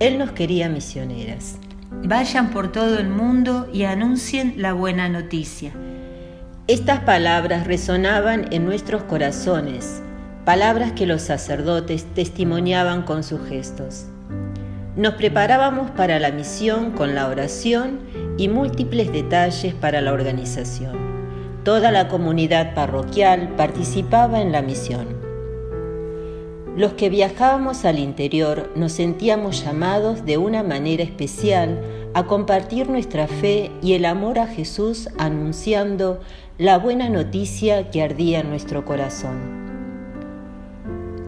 Él nos quería misioneras. Vayan por todo el mundo y anuncien la buena noticia. Estas palabras resonaban en nuestros corazones, palabras que los sacerdotes testimoniaban con sus gestos. Nos preparábamos para la misión con la oración y múltiples detalles para la organización. Toda la comunidad parroquial participaba en la misión. Los que viajábamos al interior nos sentíamos llamados de una manera especial a compartir nuestra fe y el amor a Jesús anunciando la buena noticia que ardía en nuestro corazón.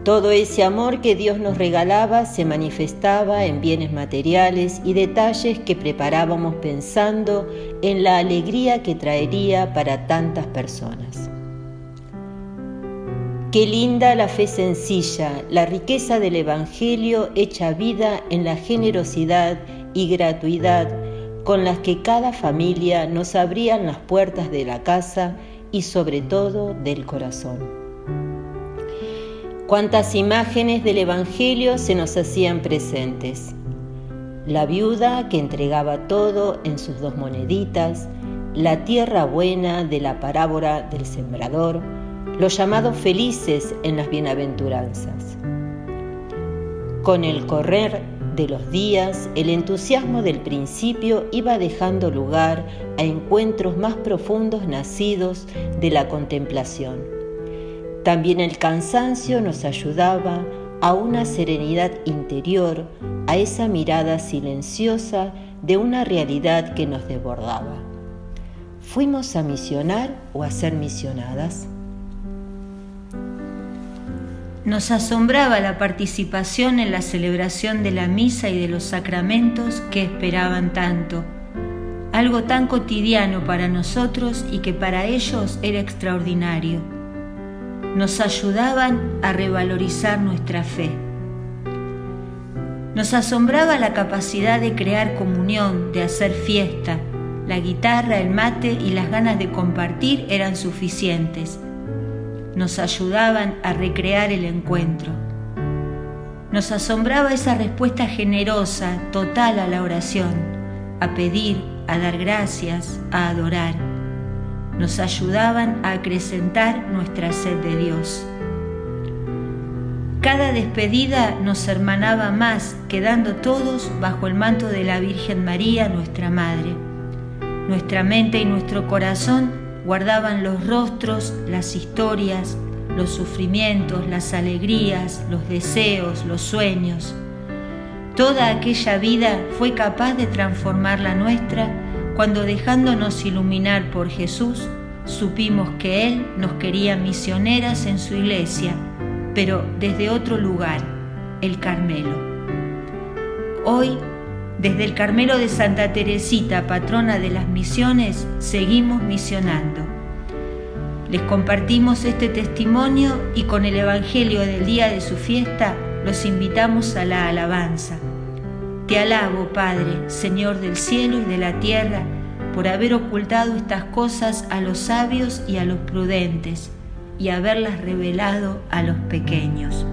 Todo ese amor que Dios nos regalaba se manifestaba en bienes materiales y detalles que preparábamos pensando en la alegría que traería para tantas personas. Qué linda la fe sencilla, la riqueza del Evangelio hecha vida en la generosidad y gratuidad con las que cada familia nos abrían las puertas de la casa y sobre todo del corazón. Cuántas imágenes del Evangelio se nos hacían presentes. La viuda que entregaba todo en sus dos moneditas, la tierra buena de la parábola del sembrador, los llamados felices en las bienaventuranzas. Con el correr de los días, el entusiasmo del principio iba dejando lugar a encuentros más profundos nacidos de la contemplación también el cansancio nos ayudaba a una serenidad interior, a esa mirada silenciosa de una realidad que nos desbordaba. ¿Fuimos a misionar o a ser misionadas? Nos asombraba la participación en la celebración de la misa y de los sacramentos que esperaban tanto, algo tan cotidiano para nosotros y que para ellos era extraordinario nos ayudaban a revalorizar nuestra fe. Nos asombraba la capacidad de crear comunión, de hacer fiesta. La guitarra, el mate y las ganas de compartir eran suficientes. Nos ayudaban a recrear el encuentro. Nos asombraba esa respuesta generosa, total a la oración, a pedir, a dar gracias, a adorar nos ayudaban a acrecentar nuestra sed de Dios. Cada despedida nos hermanaba más, quedando todos bajo el manto de la Virgen María, nuestra Madre. Nuestra mente y nuestro corazón guardaban los rostros, las historias, los sufrimientos, las alegrías, los deseos, los sueños. Toda aquella vida fue capaz de transformar la nuestra cuando dejándonos iluminar por Jesús, supimos que Él nos quería misioneras en su iglesia, pero desde otro lugar, el Carmelo. Hoy, desde el Carmelo de Santa Teresita, patrona de las misiones, seguimos misionando. Les compartimos este testimonio y con el Evangelio del día de su fiesta los invitamos a la alabanza. Te alabo, Padre, Señor del cielo y de la tierra, por haber ocultado estas cosas a los sabios y a los prudentes, y haberlas revelado a los pequeños.